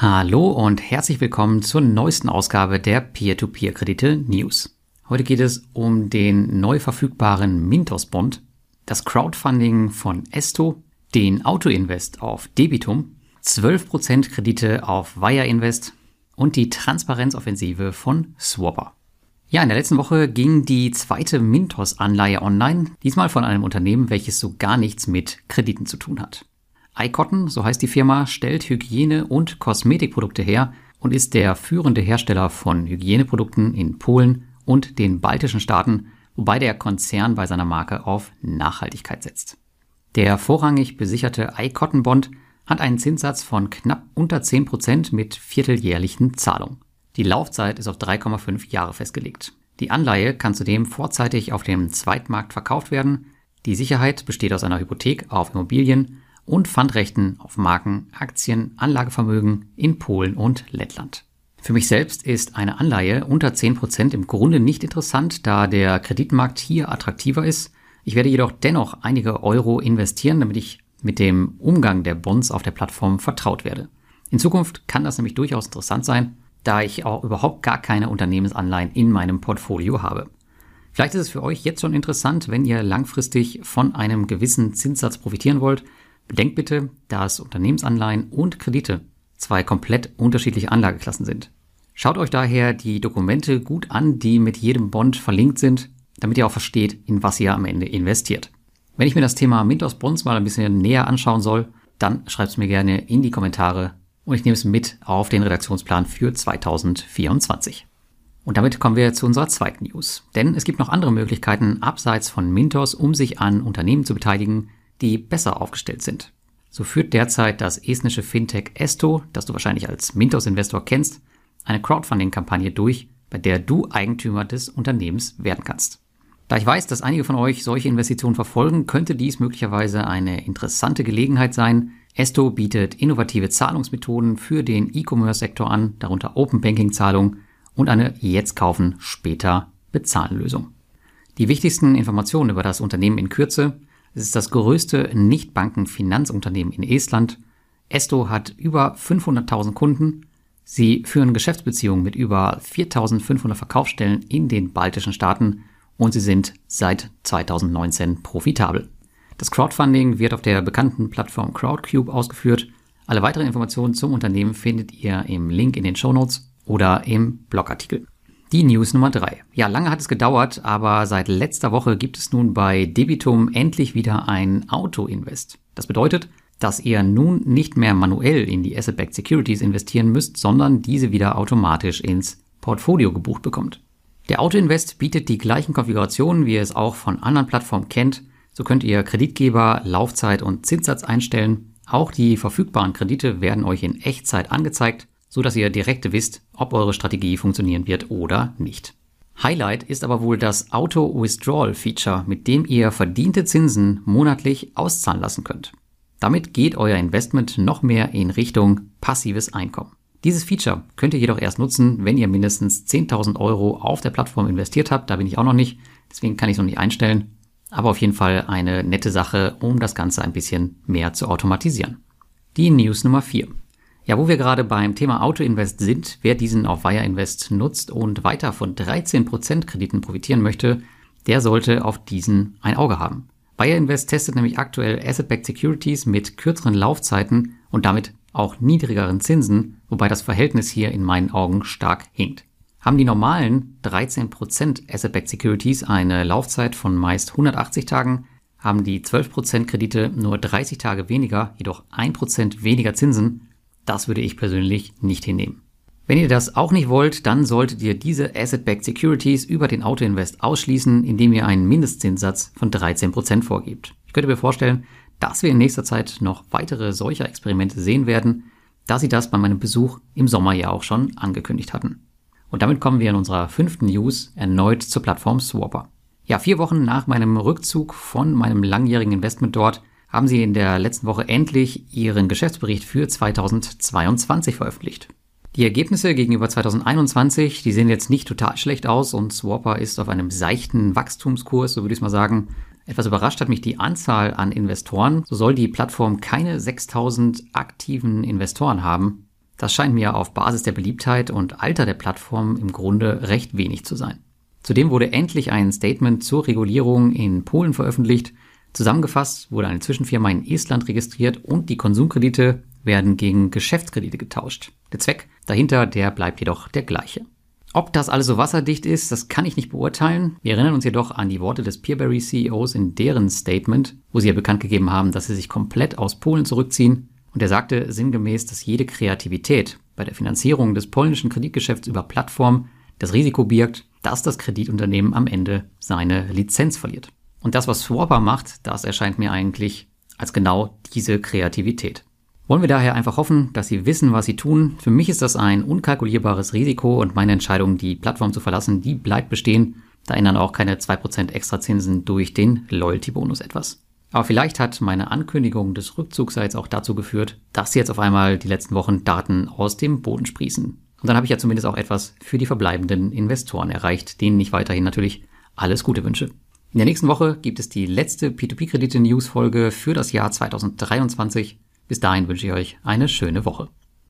Hallo und herzlich willkommen zur neuesten Ausgabe der Peer-to-Peer-Kredite News. Heute geht es um den neu verfügbaren Mintos-Bond, das Crowdfunding von Esto, den Autoinvest auf Debitum, 12% Kredite auf Wire Invest und die Transparenzoffensive von Swapper. Ja, in der letzten Woche ging die zweite Mintos-Anleihe online, diesmal von einem Unternehmen, welches so gar nichts mit Krediten zu tun hat. iCotton, so heißt die Firma, stellt Hygiene- und Kosmetikprodukte her und ist der führende Hersteller von Hygieneprodukten in Polen und den baltischen Staaten, wobei der Konzern bei seiner Marke auf Nachhaltigkeit setzt. Der vorrangig besicherte iCotton Bond hat einen Zinssatz von knapp unter 10% mit vierteljährlichen Zahlungen. Die Laufzeit ist auf 3,5 Jahre festgelegt. Die Anleihe kann zudem vorzeitig auf dem Zweitmarkt verkauft werden. Die Sicherheit besteht aus einer Hypothek auf Immobilien und Pfandrechten auf Marken, Aktien, Anlagevermögen in Polen und Lettland. Für mich selbst ist eine Anleihe unter 10% im Grunde nicht interessant, da der Kreditmarkt hier attraktiver ist. Ich werde jedoch dennoch einige Euro investieren, damit ich mit dem Umgang der Bonds auf der Plattform vertraut werde. In Zukunft kann das nämlich durchaus interessant sein, da ich auch überhaupt gar keine Unternehmensanleihen in meinem Portfolio habe. Vielleicht ist es für euch jetzt schon interessant, wenn ihr langfristig von einem gewissen Zinssatz profitieren wollt, Bedenkt bitte, dass Unternehmensanleihen und Kredite zwei komplett unterschiedliche Anlageklassen sind. Schaut euch daher die Dokumente gut an, die mit jedem Bond verlinkt sind, damit ihr auch versteht, in was ihr am Ende investiert. Wenn ich mir das Thema Mintos Bonds mal ein bisschen näher anschauen soll, dann schreibt es mir gerne in die Kommentare und ich nehme es mit auf den Redaktionsplan für 2024. Und damit kommen wir zu unserer zweiten News. Denn es gibt noch andere Möglichkeiten abseits von Mintos, um sich an Unternehmen zu beteiligen, die besser aufgestellt sind. So führt derzeit das estnische Fintech Esto, das du wahrscheinlich als Mintos-Investor kennst, eine Crowdfunding-Kampagne durch, bei der du Eigentümer des Unternehmens werden kannst. Da ich weiß, dass einige von euch solche Investitionen verfolgen, könnte dies möglicherweise eine interessante Gelegenheit sein. Esto bietet innovative Zahlungsmethoden für den E-Commerce-Sektor an, darunter Open Banking-Zahlung und eine Jetzt kaufen, später bezahlen Lösung. Die wichtigsten Informationen über das Unternehmen in Kürze. Es ist das größte Nichtbanken-Finanzunternehmen in Estland. Esto hat über 500.000 Kunden. Sie führen Geschäftsbeziehungen mit über 4.500 Verkaufsstellen in den baltischen Staaten und sie sind seit 2019 profitabel. Das Crowdfunding wird auf der bekannten Plattform Crowdcube ausgeführt. Alle weiteren Informationen zum Unternehmen findet ihr im Link in den Show Notes oder im Blogartikel. Die News Nummer drei. Ja, lange hat es gedauert, aber seit letzter Woche gibt es nun bei Debitum endlich wieder ein Auto-Invest. Das bedeutet, dass ihr nun nicht mehr manuell in die Asset-Backed Securities investieren müsst, sondern diese wieder automatisch ins Portfolio gebucht bekommt. Der Auto-Invest bietet die gleichen Konfigurationen, wie ihr es auch von anderen Plattformen kennt. So könnt ihr Kreditgeber, Laufzeit und Zinssatz einstellen. Auch die verfügbaren Kredite werden euch in Echtzeit angezeigt so dass ihr direkt wisst, ob eure Strategie funktionieren wird oder nicht. Highlight ist aber wohl das Auto-Withdrawal-Feature, mit dem ihr verdiente Zinsen monatlich auszahlen lassen könnt. Damit geht euer Investment noch mehr in Richtung passives Einkommen. Dieses Feature könnt ihr jedoch erst nutzen, wenn ihr mindestens 10.000 Euro auf der Plattform investiert habt. Da bin ich auch noch nicht, deswegen kann ich es noch nicht einstellen. Aber auf jeden Fall eine nette Sache, um das Ganze ein bisschen mehr zu automatisieren. Die News Nummer 4. Ja, wo wir gerade beim Thema Autoinvest sind, wer diesen auf Wire Invest nutzt und weiter von 13% Krediten profitieren möchte, der sollte auf diesen ein Auge haben. Wire Invest testet nämlich aktuell Asset-Backed Securities mit kürzeren Laufzeiten und damit auch niedrigeren Zinsen, wobei das Verhältnis hier in meinen Augen stark hinkt. Haben die normalen 13% Asset-Backed Securities eine Laufzeit von meist 180 Tagen, haben die 12% Kredite nur 30 Tage weniger, jedoch 1% weniger Zinsen das würde ich persönlich nicht hinnehmen. Wenn ihr das auch nicht wollt, dann solltet ihr diese Asset-Backed Securities über den Autoinvest ausschließen, indem ihr einen Mindestzinssatz von 13% vorgibt. Ich könnte mir vorstellen, dass wir in nächster Zeit noch weitere solcher Experimente sehen werden, da sie das bei meinem Besuch im Sommer ja auch schon angekündigt hatten. Und damit kommen wir in unserer fünften News erneut zur Plattform Swapper. Ja, vier Wochen nach meinem Rückzug von meinem langjährigen Investment dort haben sie in der letzten Woche endlich ihren Geschäftsbericht für 2022 veröffentlicht. Die Ergebnisse gegenüber 2021, die sehen jetzt nicht total schlecht aus und Swapper ist auf einem seichten Wachstumskurs, so würde ich es mal sagen. Etwas überrascht hat mich die Anzahl an Investoren. So soll die Plattform keine 6000 aktiven Investoren haben. Das scheint mir auf Basis der Beliebtheit und Alter der Plattform im Grunde recht wenig zu sein. Zudem wurde endlich ein Statement zur Regulierung in Polen veröffentlicht. Zusammengefasst wurde eine Zwischenfirma in Estland registriert und die Konsumkredite werden gegen Geschäftskredite getauscht. Der Zweck dahinter, der bleibt jedoch der gleiche. Ob das alles so wasserdicht ist, das kann ich nicht beurteilen. Wir erinnern uns jedoch an die Worte des Peerberry CEOs in deren Statement, wo sie ja bekannt gegeben haben, dass sie sich komplett aus Polen zurückziehen. Und er sagte sinngemäß, dass jede Kreativität bei der Finanzierung des polnischen Kreditgeschäfts über Plattform das Risiko birgt, dass das Kreditunternehmen am Ende seine Lizenz verliert. Und das, was Swapper macht, das erscheint mir eigentlich als genau diese Kreativität. Wollen wir daher einfach hoffen, dass Sie wissen, was Sie tun. Für mich ist das ein unkalkulierbares Risiko und meine Entscheidung, die Plattform zu verlassen, die bleibt bestehen. Da ändern auch keine 2% Extrazinsen durch den Loyalty-Bonus etwas. Aber vielleicht hat meine Ankündigung des Rückzugs jetzt auch dazu geführt, dass jetzt auf einmal die letzten Wochen Daten aus dem Boden sprießen. Und dann habe ich ja zumindest auch etwas für die verbleibenden Investoren erreicht, denen ich weiterhin natürlich alles Gute wünsche. In der nächsten Woche gibt es die letzte P2P-Kredite-News-Folge für das Jahr 2023. Bis dahin wünsche ich euch eine schöne Woche.